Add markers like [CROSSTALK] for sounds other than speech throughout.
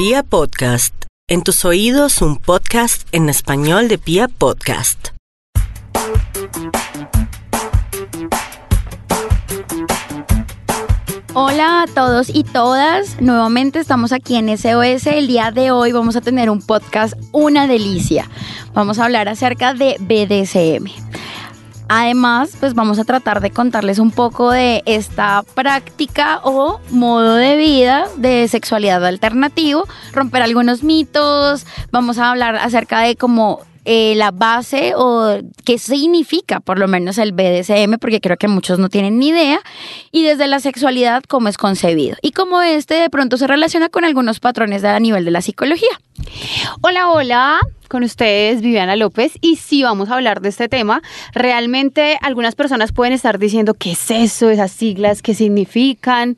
Pia Podcast, en tus oídos un podcast en español de Pia Podcast. Hola a todos y todas, nuevamente estamos aquí en SOS. El día de hoy vamos a tener un podcast, una delicia. Vamos a hablar acerca de BDSM. Además, pues vamos a tratar de contarles un poco de esta práctica o modo de vida de sexualidad alternativo, romper algunos mitos, vamos a hablar acerca de cómo eh, la base o qué significa por lo menos el BDSM, porque creo que muchos no tienen ni idea, y desde la sexualidad cómo es concebido y cómo este de pronto se relaciona con algunos patrones a nivel de la psicología. Hola, hola, con ustedes Viviana López y si vamos a hablar de este tema. Realmente algunas personas pueden estar diciendo qué es eso, esas siglas, qué significan.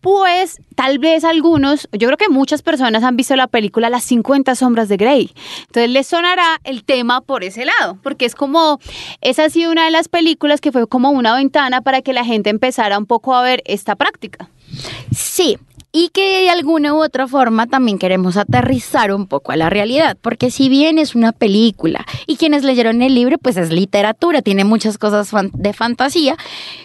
Pues tal vez algunos, yo creo que muchas personas han visto la película Las 50 sombras de Grey. Entonces les sonará el tema por ese lado, porque es como, esa ha sido una de las películas que fue como una ventana para que la gente empezara un poco a ver esta práctica. Sí, y que de alguna u otra forma también queremos aterrizar un poco a la realidad, porque si bien es una película y quienes leyeron el libro, pues es literatura, tiene muchas cosas de fantasía,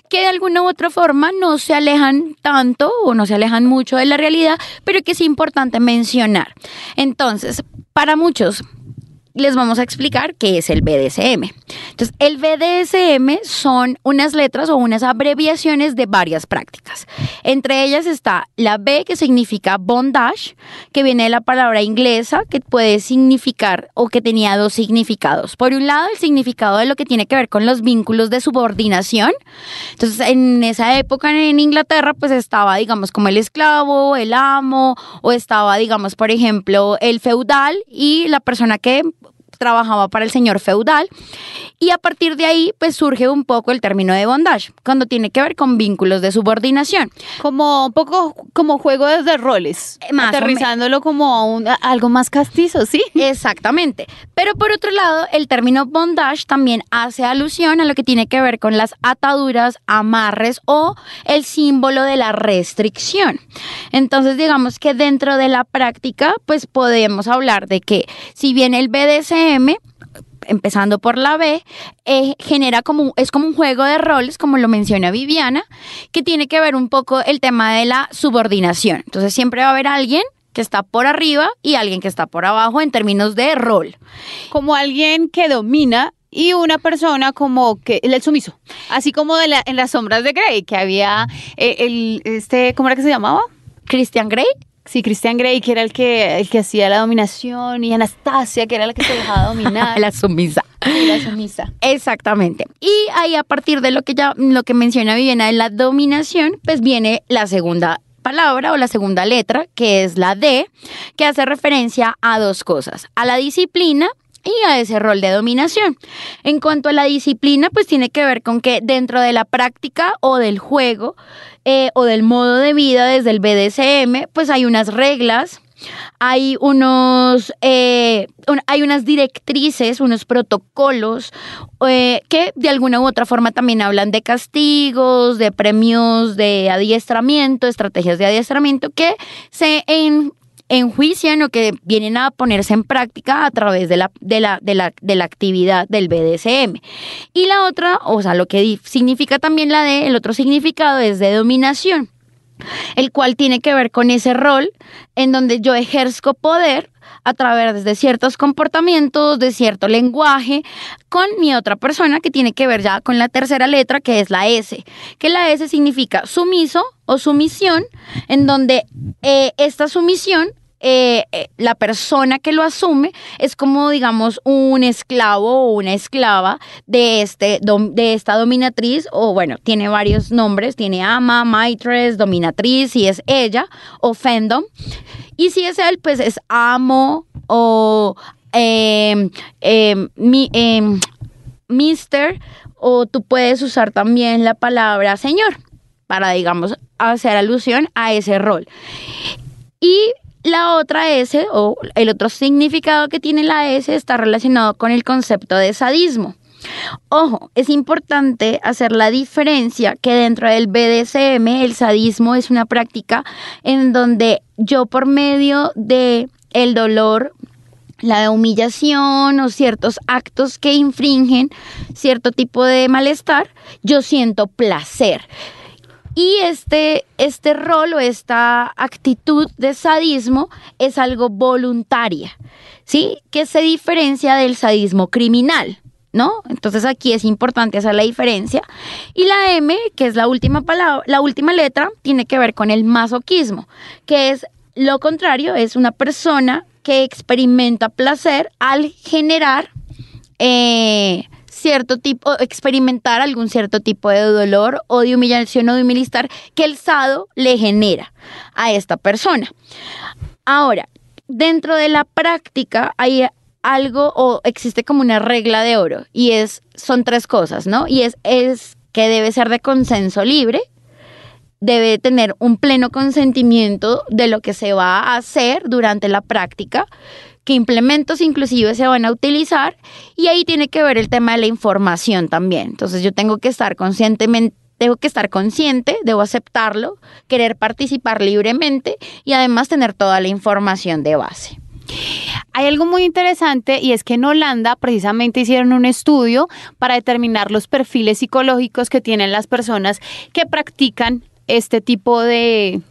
que de alguna u otra forma no se alejan tanto o no se alejan mucho de la realidad, pero que es importante mencionar. Entonces, para muchos, les vamos a explicar qué es el BDSM. Entonces, el BDSM son unas letras o unas abreviaciones de varias prácticas. Entre ellas está la B, que significa bondage, que viene de la palabra inglesa, que puede significar o que tenía dos significados. Por un lado, el significado de lo que tiene que ver con los vínculos de subordinación. Entonces, en esa época en Inglaterra, pues estaba, digamos, como el esclavo, el amo, o estaba, digamos, por ejemplo, el feudal y la persona que trabajaba para el señor feudal y a partir de ahí pues surge un poco el término de bondage, cuando tiene que ver con vínculos de subordinación. Como un poco como juego de roles, eh, aterrizándolo como un, algo más castizo, ¿sí? [LAUGHS] Exactamente. Pero por otro lado, el término bondage también hace alusión a lo que tiene que ver con las ataduras, amarres o el símbolo de la restricción. Entonces digamos que dentro de la práctica pues podemos hablar de que si bien el BDSM empezando por la B, eh, genera como, es como un juego de roles, como lo menciona Viviana, que tiene que ver un poco el tema de la subordinación. Entonces siempre va a haber alguien que está por arriba y alguien que está por abajo en términos de rol. Como alguien que domina y una persona como que el sumiso, así como de la, en las sombras de Grey, que había eh, el, este, ¿cómo era que se llamaba? Christian Grey. Sí, Christian Grey, que era el que, el que hacía la dominación, y Anastasia, que era la que se dejaba [LAUGHS] dominar. la sumisa. la sumisa. Exactamente. Y ahí a partir de lo que ya, lo que menciona Viviana de la dominación, pues viene la segunda palabra o la segunda letra, que es la D, que hace referencia a dos cosas, a la disciplina y a ese rol de dominación. En cuanto a la disciplina, pues tiene que ver con que dentro de la práctica o del juego eh, o del modo de vida desde el BDSM, pues hay unas reglas, hay unos eh, hay unas directrices, unos protocolos eh, que de alguna u otra forma también hablan de castigos, de premios, de adiestramiento, estrategias de adiestramiento que se en, enjuician o que vienen a ponerse en práctica a través de la, de la, de la, de la actividad del BDSM. Y la otra, o sea, lo que significa también la D, el otro significado es de dominación, el cual tiene que ver con ese rol en donde yo ejerzo poder a través de ciertos comportamientos, de cierto lenguaje, con mi otra persona que tiene que ver ya con la tercera letra, que es la S, que la S significa sumiso o sumisión, en donde eh, esta sumisión eh, eh, la persona que lo asume es como, digamos, un esclavo o una esclava de, este, de esta dominatriz, o bueno, tiene varios nombres, tiene ama, maitres, dominatriz, si es ella, o fandom. Y si es él, pues es amo o eh, mi, mister, o tú puedes usar también la palabra señor para, digamos, hacer alusión a ese rol. Y la otra S o el otro significado que tiene la S está relacionado con el concepto de sadismo. Ojo, es importante hacer la diferencia que dentro del BDSM el sadismo es una práctica en donde yo por medio de el dolor la humillación o ciertos actos que infringen cierto tipo de malestar, yo siento placer. Y este, este rol o esta actitud de sadismo es algo voluntaria, ¿sí? Que se diferencia del sadismo criminal. ¿No? Entonces aquí es importante hacer la diferencia. Y la M, que es la última palabra, la última letra, tiene que ver con el masoquismo, que es lo contrario, es una persona que experimenta placer al generar eh, cierto tipo, experimentar algún cierto tipo de dolor o de humillación o de humillar que el sado le genera a esta persona. Ahora, dentro de la práctica hay algo o existe como una regla de oro y es son tres cosas, ¿no? Y es es que debe ser de consenso libre, debe tener un pleno consentimiento de lo que se va a hacer durante la práctica, qué implementos inclusive se van a utilizar y ahí tiene que ver el tema de la información también. Entonces yo tengo que estar conscientemente Debo que estar consciente, debo aceptarlo, querer participar libremente y además tener toda la información de base. Hay algo muy interesante y es que en Holanda precisamente hicieron un estudio para determinar los perfiles psicológicos que tienen las personas que practican este tipo de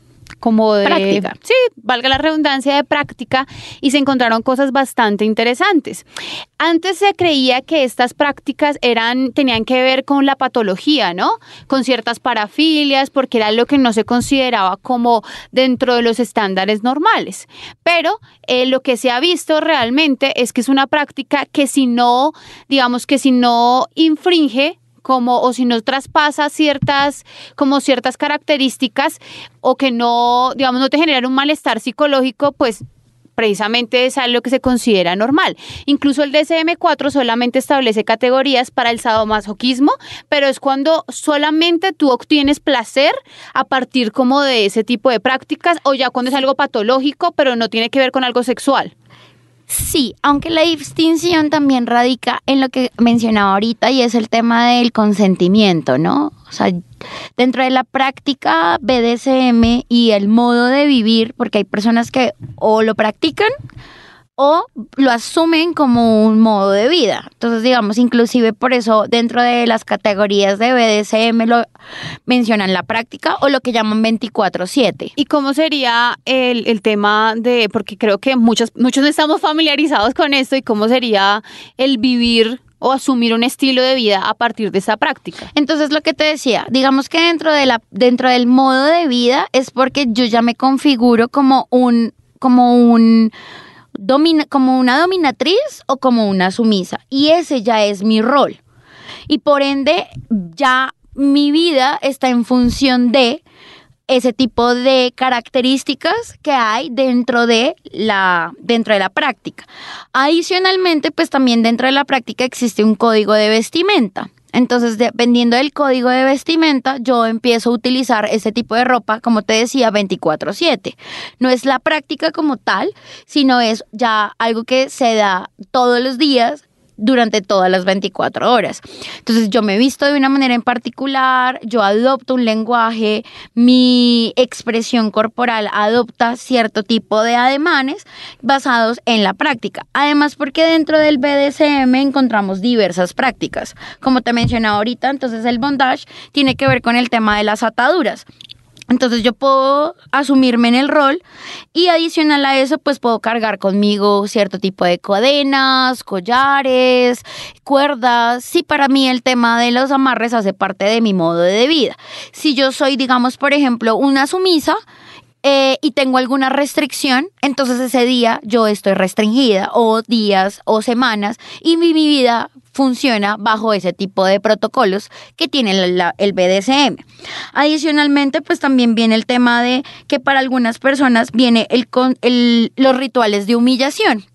como de práctica. Sí, valga la redundancia de práctica y se encontraron cosas bastante interesantes. Antes se creía que estas prácticas eran tenían que ver con la patología, ¿no? Con ciertas parafilias, porque era lo que no se consideraba como dentro de los estándares normales. Pero eh, lo que se ha visto realmente es que es una práctica que si no, digamos que si no infringe como o si no traspasa ciertas como ciertas características o que no, digamos, no te genera un malestar psicológico, pues precisamente es algo que se considera normal. Incluso el DSM-4 solamente establece categorías para el sadomasoquismo, pero es cuando solamente tú obtienes placer a partir como de ese tipo de prácticas o ya cuando es algo patológico, pero no tiene que ver con algo sexual. Sí, aunque la distinción también radica en lo que mencionaba ahorita y es el tema del consentimiento, ¿no? O sea, dentro de la práctica BDSM y el modo de vivir, porque hay personas que o lo practican o lo asumen como un modo de vida. Entonces, digamos, inclusive por eso dentro de las categorías de BDSM lo mencionan la práctica o lo que llaman 24/7. ¿Y cómo sería el, el, tema de, porque creo que muchos, muchos no estamos familiarizados con esto, y cómo sería el vivir o asumir un estilo de vida a partir de esa práctica. Entonces lo que te decía, digamos que dentro de la dentro del modo de vida es porque yo ya me configuro como un como un domina, como una dominatriz o como una sumisa. Y ese ya es mi rol. Y por ende, ya mi vida está en función de ese tipo de características que hay dentro de la dentro de la práctica. Adicionalmente, pues también dentro de la práctica existe un código de vestimenta. Entonces, dependiendo del código de vestimenta, yo empiezo a utilizar ese tipo de ropa, como te decía, 24/7. No es la práctica como tal, sino es ya algo que se da todos los días durante todas las 24 horas. Entonces yo me visto de una manera en particular, yo adopto un lenguaje, mi expresión corporal adopta cierto tipo de ademanes basados en la práctica. Además porque dentro del BDSM encontramos diversas prácticas. Como te mencionaba ahorita, entonces el bondage tiene que ver con el tema de las ataduras. Entonces yo puedo asumirme en el rol y adicional a eso pues puedo cargar conmigo cierto tipo de cadenas, collares, cuerdas. Sí, para mí el tema de los amarres hace parte de mi modo de vida. Si yo soy, digamos, por ejemplo, una sumisa, eh, y tengo alguna restricción, entonces ese día yo estoy restringida o días o semanas y mi vida funciona bajo ese tipo de protocolos que tiene el BDSM. Adicionalmente, pues también viene el tema de que para algunas personas viene el, el, los rituales de humillación.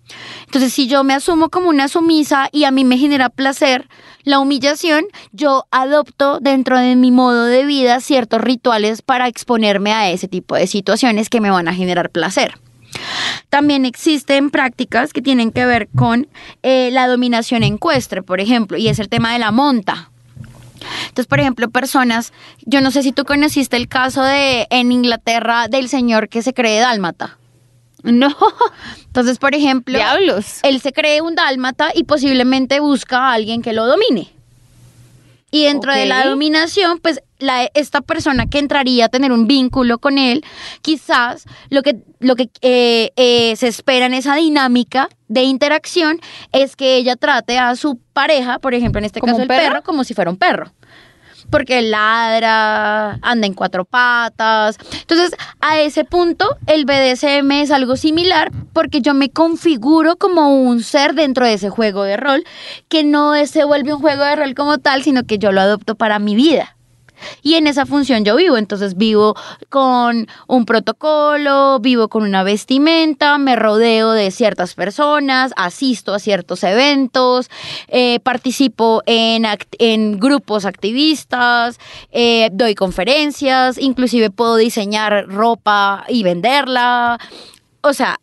Entonces, si yo me asumo como una sumisa y a mí me genera placer la humillación, yo adopto dentro de mi modo de vida ciertos rituales para exponerme a ese tipo de situaciones que me van a generar placer. También existen prácticas que tienen que ver con eh, la dominación ecuestre, por ejemplo, y es el tema de la monta. Entonces, por ejemplo, personas, yo no sé si tú conociste el caso de en Inglaterra del señor que se cree dálmata. No, Entonces, por ejemplo, diablos. él se cree un dálmata y posiblemente busca a alguien que lo domine. Y dentro de la dominación, pues la, esta persona que entraría a tener un vínculo con él, quizás lo que, lo que eh, eh, se espera en esa dinámica de interacción es que ella trate a su pareja, por ejemplo, en este ¿Como caso el perro? perro, como si fuera un perro. Porque ladra, anda en cuatro patas. Entonces, a ese punto, el BDSM es algo similar porque yo me configuro como un ser dentro de ese juego de rol, que no se vuelve un juego de rol como tal, sino que yo lo adopto para mi vida. Y en esa función yo vivo, entonces vivo con un protocolo, vivo con una vestimenta, me rodeo de ciertas personas, asisto a ciertos eventos, eh, participo en, act- en grupos activistas, eh, doy conferencias, inclusive puedo diseñar ropa y venderla. O sea,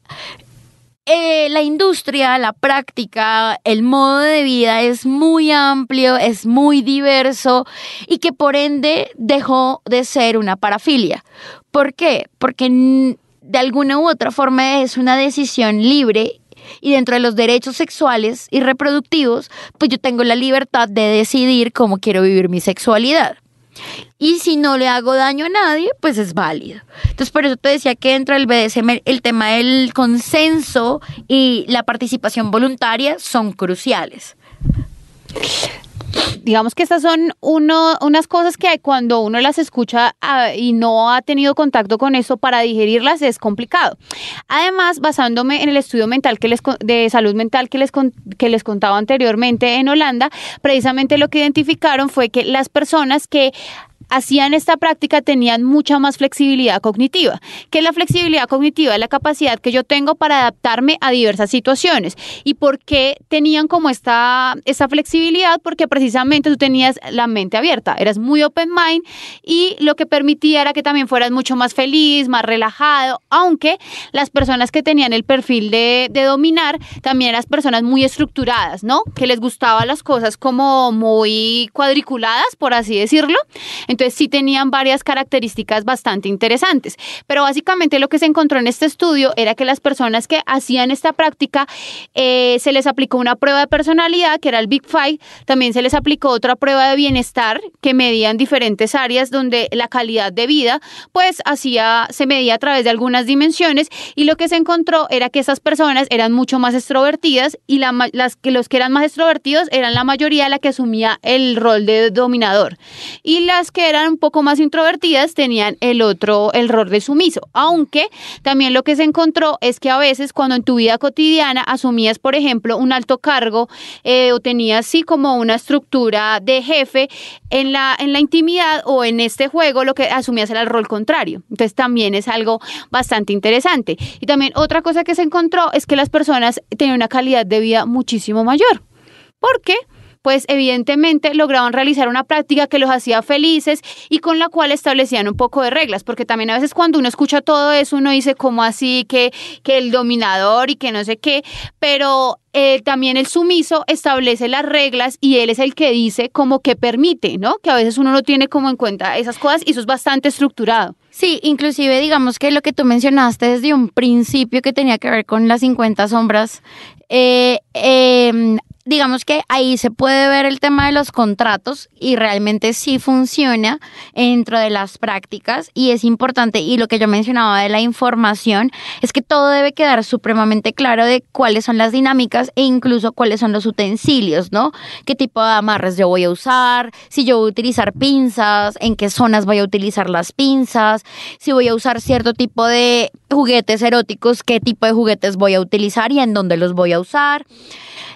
eh, la industria, la práctica, el modo de vida es muy amplio, es muy diverso y que por ende dejó de ser una parafilia. ¿Por qué? Porque de alguna u otra forma es una decisión libre y dentro de los derechos sexuales y reproductivos, pues yo tengo la libertad de decidir cómo quiero vivir mi sexualidad. Y si no le hago daño a nadie, pues es válido. Entonces, por eso te decía que dentro del BDSM el tema del consenso y la participación voluntaria son cruciales. Digamos que estas son unas cosas que cuando uno las escucha ah, y no ha tenido contacto con eso para digerirlas es complicado. Además, basándome en el estudio mental que les, de salud mental que les, que les contaba anteriormente en Holanda, precisamente lo que identificaron fue que las personas que hacían esta práctica tenían mucha más flexibilidad cognitiva. que la flexibilidad cognitiva? Es la capacidad que yo tengo para adaptarme a diversas situaciones. ¿Y por qué tenían como esta, esta flexibilidad? Porque precisamente tú tenías la mente abierta, eras muy open mind y lo que permitía era que también fueras mucho más feliz, más relajado, aunque las personas que tenían el perfil de, de dominar también eran personas muy estructuradas, ¿no? Que les gustaban las cosas como muy cuadriculadas, por así decirlo. Entonces sí tenían varias características bastante interesantes. Pero básicamente lo que se encontró en este estudio era que las personas que hacían esta práctica eh, se les aplicó una prueba de personalidad, que era el Big Five. También se les aplicó otra prueba de bienestar que medían diferentes áreas donde la calidad de vida pues hacía, se medía a través de algunas dimensiones y lo que se encontró era que esas personas eran mucho más extrovertidas y la las que los que eran más extrovertidos eran la mayoría la que asumía el rol de dominador y las que eran un poco más introvertidas tenían el otro, el rol de sumiso. Aunque también lo que se encontró es que a veces cuando en tu vida cotidiana asumías, por ejemplo, un alto cargo eh, o tenías así como una estructura de jefe, en la, en la intimidad o en este juego lo que asumías era el rol contrario. Entonces también es algo bastante interesante. Y también otra cosa que se encontró es que las personas tenían una calidad de vida muchísimo mayor. ¿Por qué? Pues evidentemente lograban realizar una práctica que los hacía felices y con la cual establecían un poco de reglas, porque también a veces cuando uno escucha todo eso uno dice como así que, que el dominador y que no sé qué, pero eh, también el sumiso establece las reglas y él es el que dice como que permite, ¿no? Que a veces uno no tiene como en cuenta esas cosas y eso es bastante estructurado. Sí, inclusive digamos que lo que tú mencionaste desde un principio que tenía que ver con las 50 sombras, eh, eh, digamos que ahí se puede ver el tema de los contratos y realmente sí funciona dentro de las prácticas y es importante y lo que yo mencionaba de la información es que todo debe quedar supremamente claro de cuáles son las dinámicas e incluso cuáles son los utensilios, ¿no? ¿Qué tipo de amarres yo voy a usar? Si yo voy a utilizar pinzas, en qué zonas voy a utilizar las pinzas, si voy a usar cierto tipo de juguetes eróticos, qué tipo de juguetes voy a utilizar y en dónde los voy a usar.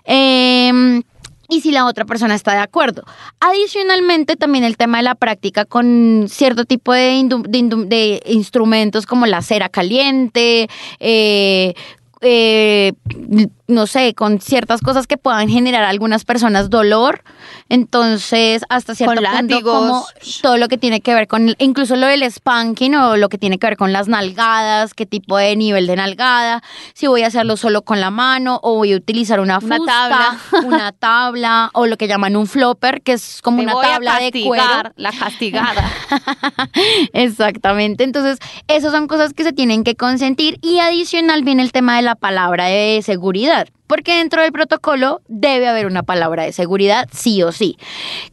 Em, y si la otra persona está de acuerdo. Adicionalmente, también el tema de la práctica con cierto tipo de, de instrumentos como la cera caliente, eh, eh, no sé, con ciertas cosas que puedan generar a algunas personas dolor. Entonces, hasta cierto Con punto, látigos. como todo lo que tiene que ver con, incluso lo del spanking o lo que tiene que ver con las nalgadas, qué tipo de nivel de nalgada, si voy a hacerlo solo con la mano o voy a utilizar una Una fusta, tabla. [LAUGHS] una tabla o lo que llaman un flopper, que es como una voy a tabla de cuero. La castigada. [LAUGHS] Exactamente. Entonces, esas son cosas que se tienen que consentir y adicional viene el tema de la palabra de seguridad. Porque dentro del protocolo debe haber una palabra de seguridad, sí o sí.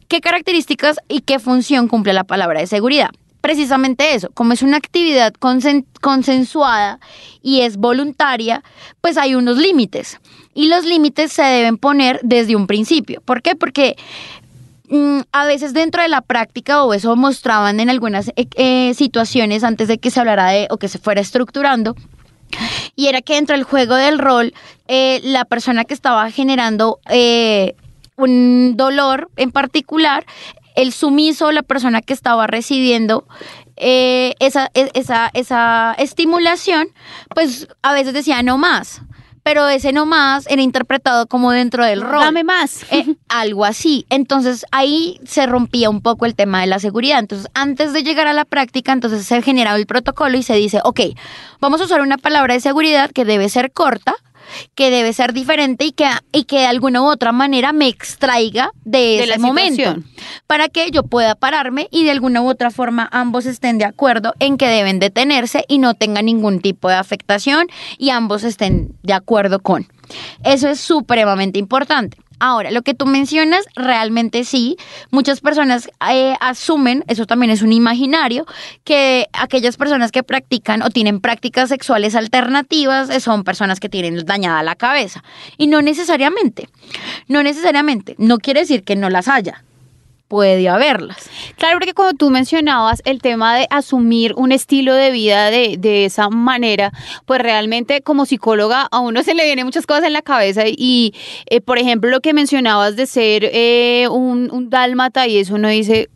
¿Qué características y qué función cumple la palabra de seguridad? Precisamente eso, como es una actividad consen- consensuada y es voluntaria, pues hay unos límites. Y los límites se deben poner desde un principio. ¿Por qué? Porque mm, a veces dentro de la práctica o eso mostraban en algunas eh, eh, situaciones antes de que se hablara de o que se fuera estructurando y era que dentro del juego del rol eh, la persona que estaba generando eh, un dolor en particular el sumiso la persona que estaba recibiendo eh, esa, e- esa, esa estimulación pues a veces decía no más pero ese no más era interpretado como dentro del rol Dame más. eh, algo así. Entonces ahí se rompía un poco el tema de la seguridad. Entonces antes de llegar a la práctica, entonces se generaba el protocolo y se dice, ok, vamos a usar una palabra de seguridad que debe ser corta, que debe ser diferente y que, y que de alguna u otra manera me extraiga de, ese momento situación. para que yo pueda pararme y de alguna u otra forma ambos estén de acuerdo en que deben detenerse y no tenga ningún tipo de afectación y ambos estén de acuerdo con. Eso es supremamente importante. Ahora, lo que tú mencionas, realmente sí. Muchas personas eh, asumen, eso también es un imaginario, que aquellas personas que practican o tienen prácticas sexuales alternativas eh, son personas que tienen dañada la cabeza. Y no necesariamente. No necesariamente. No quiere decir que no las haya. Puede haberlas. Claro, porque cuando tú mencionabas el tema de asumir un estilo de vida de, de esa manera, pues realmente como psicóloga a uno se le vienen muchas cosas en la cabeza y, eh, por ejemplo, lo que mencionabas de ser eh, un, un dálmata y eso uno dice...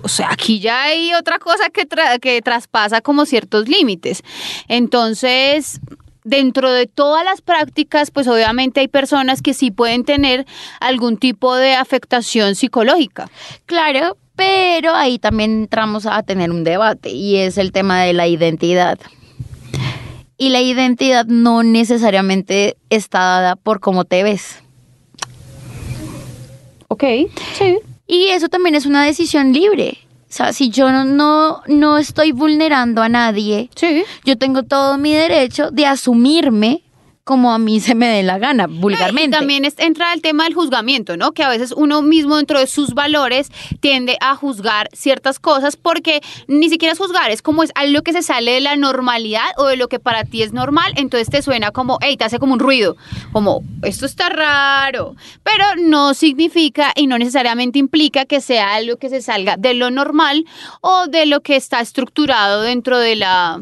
O sea, aquí ya hay otra cosa que, tra- que traspasa como ciertos límites. Entonces, dentro de todas las prácticas, pues obviamente hay personas que sí pueden tener algún tipo de afectación psicológica. Claro, pero ahí también entramos a tener un debate y es el tema de la identidad. Y la identidad no necesariamente está dada por cómo te ves. Ok, sí. Y eso también es una decisión libre. O sea, si yo no, no, no estoy vulnerando a nadie, Sí. yo tengo todo mi derecho de asumirme como a mí se me dé la gana, vulgarmente. Y también es- entra el tema del juzgamiento, ¿no? Que a veces uno mismo dentro de sus valores tiende a juzgar ciertas cosas porque ni siquiera es juzgar, es como es algo que se sale de la normalidad o de lo que para ti es normal, entonces te suena como, hey, te hace como un ruido, como, esto está raro, pero no significa y no necesariamente implica que sea algo que se salga de lo normal o de lo que está estructurado dentro de la...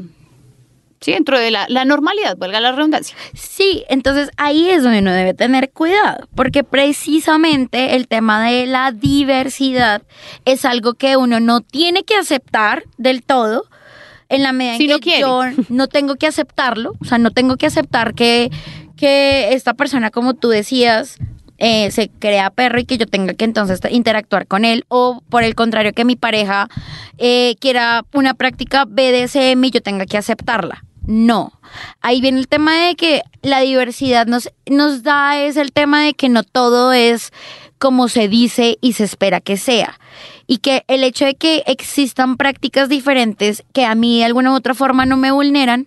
Sí, dentro de la, la normalidad, valga la redundancia. Sí, entonces ahí es donde uno debe tener cuidado, porque precisamente el tema de la diversidad es algo que uno no tiene que aceptar del todo. En la medida en Si que quiere. yo no tengo que aceptarlo, o sea, no tengo que aceptar que, que esta persona, como tú decías, eh, se crea perro y que yo tenga que entonces interactuar con él, o por el contrario, que mi pareja eh, quiera una práctica BDSM y yo tenga que aceptarla. No. Ahí viene el tema de que la diversidad nos, nos da es el tema de que no todo es como se dice y se espera que sea. Y que el hecho de que existan prácticas diferentes que a mí de alguna u otra forma no me vulneran,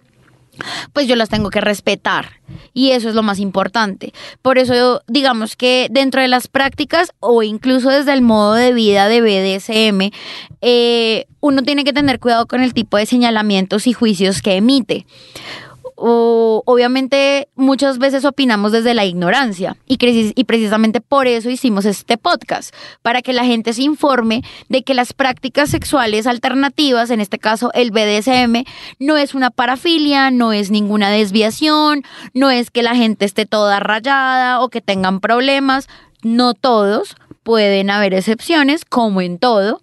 pues yo las tengo que respetar. Y eso es lo más importante. Por eso, digamos que dentro de las prácticas o incluso desde el modo de vida de BDSM, eh, uno tiene que tener cuidado con el tipo de señalamientos y juicios que emite. O, obviamente muchas veces opinamos desde la ignorancia y, y precisamente por eso hicimos este podcast, para que la gente se informe de que las prácticas sexuales alternativas, en este caso el BDSM, no es una parafilia, no es ninguna desviación, no es que la gente esté toda rayada o que tengan problemas, no todos pueden haber excepciones, como en todo,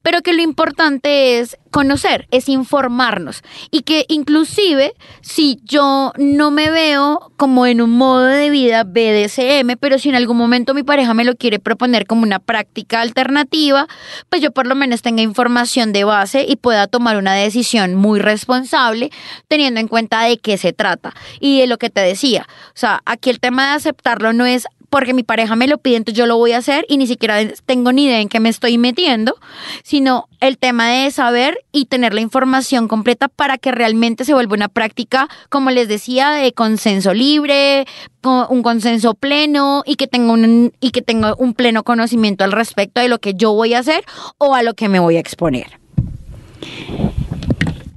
pero que lo importante es conocer, es informarnos y que inclusive si yo no me veo como en un modo de vida BDSM, pero si en algún momento mi pareja me lo quiere proponer como una práctica alternativa, pues yo por lo menos tenga información de base y pueda tomar una decisión muy responsable teniendo en cuenta de qué se trata y de lo que te decía. O sea, aquí el tema de aceptarlo no es porque mi pareja me lo pide, entonces yo lo voy a hacer y ni siquiera tengo ni idea en qué me estoy metiendo, sino el tema de saber y tener la información completa para que realmente se vuelva una práctica, como les decía, de consenso libre, un consenso pleno y que tenga un, y que tenga un pleno conocimiento al respecto de lo que yo voy a hacer o a lo que me voy a exponer.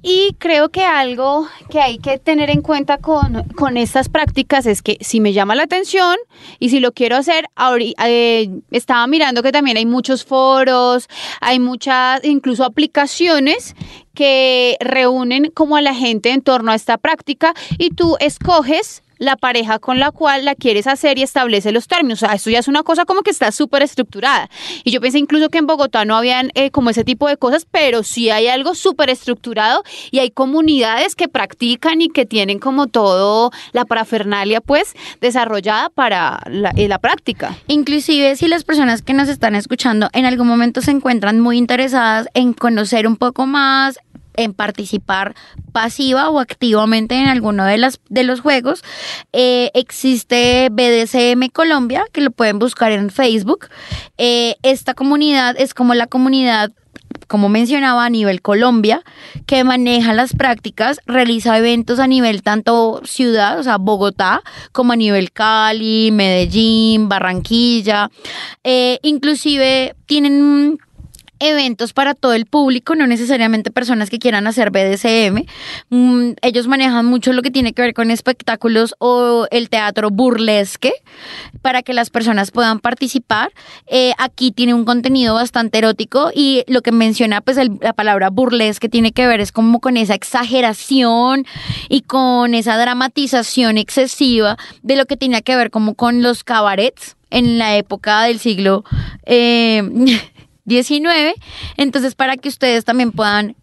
Y creo que algo que hay que tener en cuenta con, con estas prácticas es que si me llama la atención y si lo quiero hacer, eh, estaba mirando que también hay muchos foros, hay muchas, incluso aplicaciones que reúnen como a la gente en torno a esta práctica y tú escoges la pareja con la cual la quieres hacer y establece los términos. O sea, esto ya es una cosa como que está súper estructurada. Y yo pensé incluso que en Bogotá no habían eh, como ese tipo de cosas, pero sí hay algo súper estructurado y hay comunidades que practican y que tienen como todo la parafernalia pues desarrollada para la, eh, la práctica. Inclusive si las personas que nos están escuchando en algún momento se encuentran muy interesadas en conocer un poco más, en participar pasiva o activamente en alguno de, las, de los juegos. Eh, existe BDSM Colombia, que lo pueden buscar en Facebook. Eh, esta comunidad es como la comunidad como mencionaba, a nivel Colombia, que maneja las prácticas, realiza eventos a nivel tanto ciudad, o sea, Bogotá, como a nivel Cali, Medellín, Barranquilla. Eh, inclusive tienen eventos para todo el público, no necesariamente personas que quieran hacer BDSM. Mm, ellos manejan mucho lo que tiene que ver con espectáculos o el teatro burlesque para que las personas puedan participar. Eh, aquí tiene un contenido bastante erótico y lo que menciona pues la palabra burlesque tiene que ver es como con esa exageración y con esa dramatización excesiva de lo que tiene que ver como con los cabarets en la época del siglo eh, [LAUGHS] 19. Entonces, para que ustedes también puedan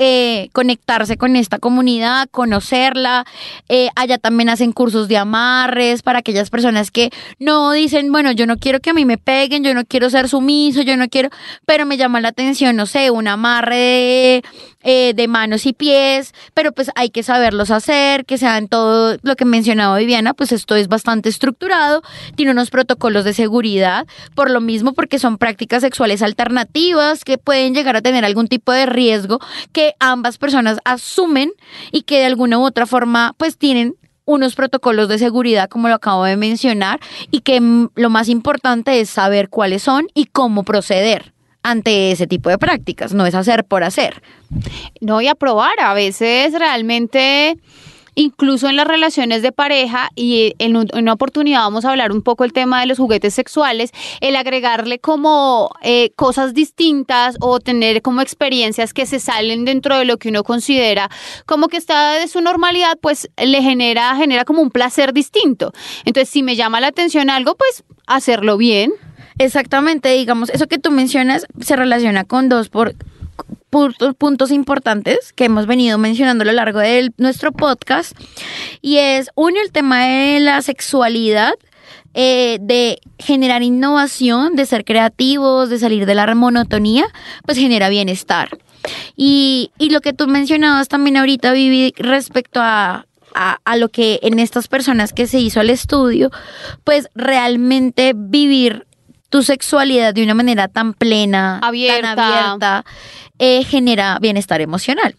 eh, conectarse con esta comunidad, conocerla. Eh, allá también hacen cursos de amarres para aquellas personas que no dicen, bueno, yo no quiero que a mí me peguen, yo no quiero ser sumiso, yo no quiero, pero me llama la atención, no sé, un amarre de, eh, de manos y pies, pero pues hay que saberlos hacer, que sean todo lo que mencionaba Viviana, pues esto es bastante estructurado, tiene unos protocolos de seguridad, por lo mismo porque son prácticas sexuales alternativas que pueden llegar a tener algún tipo de riesgo que ambas personas asumen y que de alguna u otra forma pues tienen unos protocolos de seguridad, como lo acabo de mencionar, y que mm, lo más importante es saber cuáles son y cómo proceder ante ese tipo de prácticas, no es hacer por hacer. No, y aprobar, a veces realmente incluso en las relaciones de pareja y en, una oportunidad vamos a hablar un poco el tema de los juguetes sexuales, el agregarle como eh, cosas distintas o tener como experiencias que se salen dentro de lo que uno considera como que está de su normalidad, pues le genera, genera como un placer distinto. Entonces, si me llama la atención algo, pues hacerlo bien. Exactamente, digamos, eso que tú mencionas se relaciona con dos por puntos importantes que hemos venido mencionando a lo largo de nuestro podcast y es uno el tema de la sexualidad eh, de generar innovación, de ser creativos, de salir de la monotonía, pues genera bienestar. Y, y lo que tú mencionabas también ahorita, Vivi, respecto a, a, a, lo que en estas personas que se hizo el estudio, pues realmente vivir tu sexualidad de una manera tan plena, abierta, tan abierta, eh, genera bienestar emocional.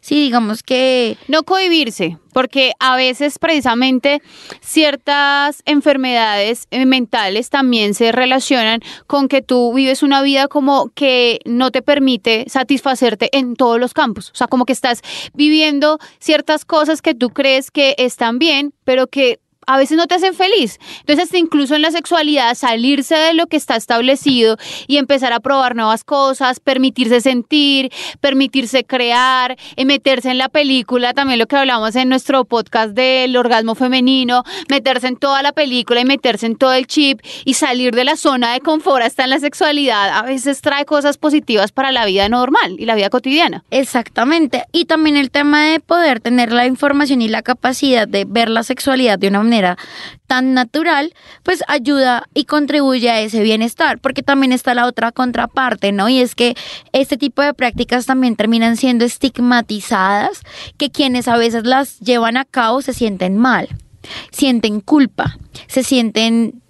Sí, digamos que... No cohibirse, porque a veces precisamente ciertas enfermedades eh, mentales también se relacionan con que tú vives una vida como que no te permite satisfacerte en todos los campos. O sea, como que estás viviendo ciertas cosas que tú crees que están bien, pero que a veces no te hacen feliz. Entonces, incluso en la sexualidad, salirse de lo que está establecido y empezar a probar nuevas cosas, permitirse sentir, permitirse crear, eh, meterse en la película, también lo que hablamos en nuestro podcast del orgasmo femenino, meterse en toda la película y meterse en todo el chip y salir de la zona de confort hasta en la sexualidad, a veces trae cosas positivas para la vida normal y la vida cotidiana. Exactamente. Y también el tema de poder tener la información y la capacidad de ver la sexualidad de una manera tan natural, pues ayuda y contribuye a ese bienestar, porque también está la otra contraparte, ¿no? Y es que este tipo de prácticas también terminan siendo estigmatizadas, que quienes a veces las llevan a cabo se sienten mal, sienten culpa, se sienten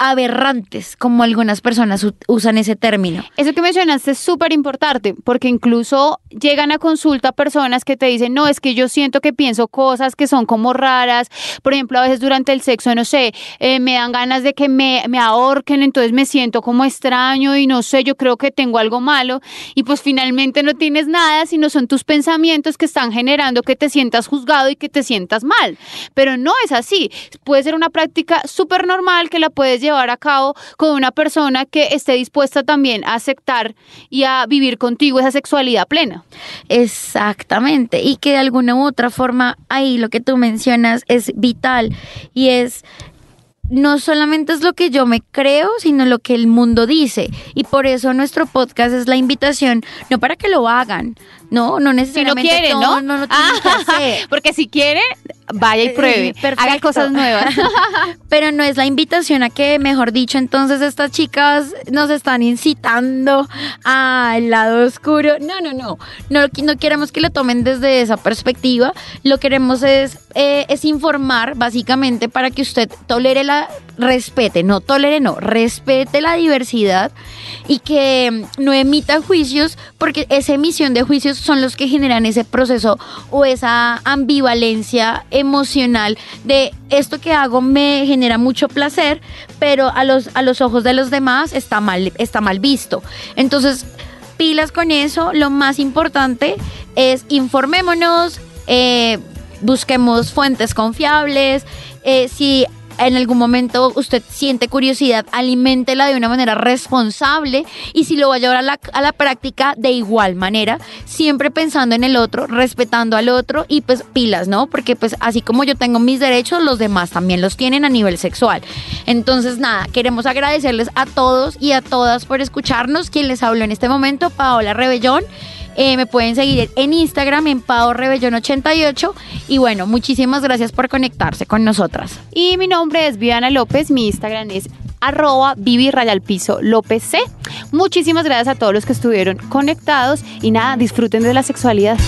aberrantes, como algunas personas usan ese término. Eso que mencionaste es súper importante, porque incluso llegan a consulta personas que te dicen, no, es que yo siento que pienso cosas que son como raras, por ejemplo, a veces durante el sexo, no sé, eh, me dan ganas de que me, me ahorquen, entonces me siento como extraño y no sé, yo creo que tengo algo malo, y pues finalmente no tienes nada, sino son tus pensamientos que están generando que te sientas juzgado y que te sientas mal, pero no es así, puede ser una práctica súper normal que la puedes llevar llevar a cabo con una persona que esté dispuesta también a aceptar y a vivir contigo esa sexualidad plena. Exactamente, y que de alguna u otra forma ahí lo que tú mencionas es vital y es no solamente es lo que yo me creo, sino lo que el mundo dice. Y por eso nuestro podcast es la invitación, no para que lo hagan, no, no necesariamente. Si no quiere, ¿no? No, no, ah, [LAUGHS] Porque si quiere, vaya y eh, pruebe, haga cosas nuevas. [LAUGHS] Pero no es la invitación a que, mejor dicho, entonces estas chicas nos están incitando al lado oscuro. No, no, no, no, no queremos que lo tomen desde esa perspectiva. Lo queremos es, eh, es informar, básicamente, para que usted tolere la, respete, no tolere, no, respete la diversidad y que no emita juicios, porque esa emisión de juicios son los que generan ese proceso o esa ambivalencia emocional de esto que hago me genera mucho placer, pero a los, a los ojos de los demás está mal, está mal visto. Entonces, pilas con eso, lo más importante es informémonos, eh, busquemos fuentes confiables, eh, si en algún momento usted siente curiosidad, aliméntela de una manera responsable y si lo va a llevar a la, a la práctica de igual manera, siempre pensando en el otro, respetando al otro y pues pilas, ¿no? Porque pues así como yo tengo mis derechos, los demás también los tienen a nivel sexual. Entonces nada, queremos agradecerles a todos y a todas por escucharnos. Quien les habló en este momento, Paola Rebellón. Eh, me pueden seguir en Instagram en Pao Rebellón 88 y bueno, muchísimas gracias por conectarse con nosotras. Y mi nombre es Viviana López, mi Instagram es arroba Vivi López C. Muchísimas gracias a todos los que estuvieron conectados y nada, disfruten de la sexualidad.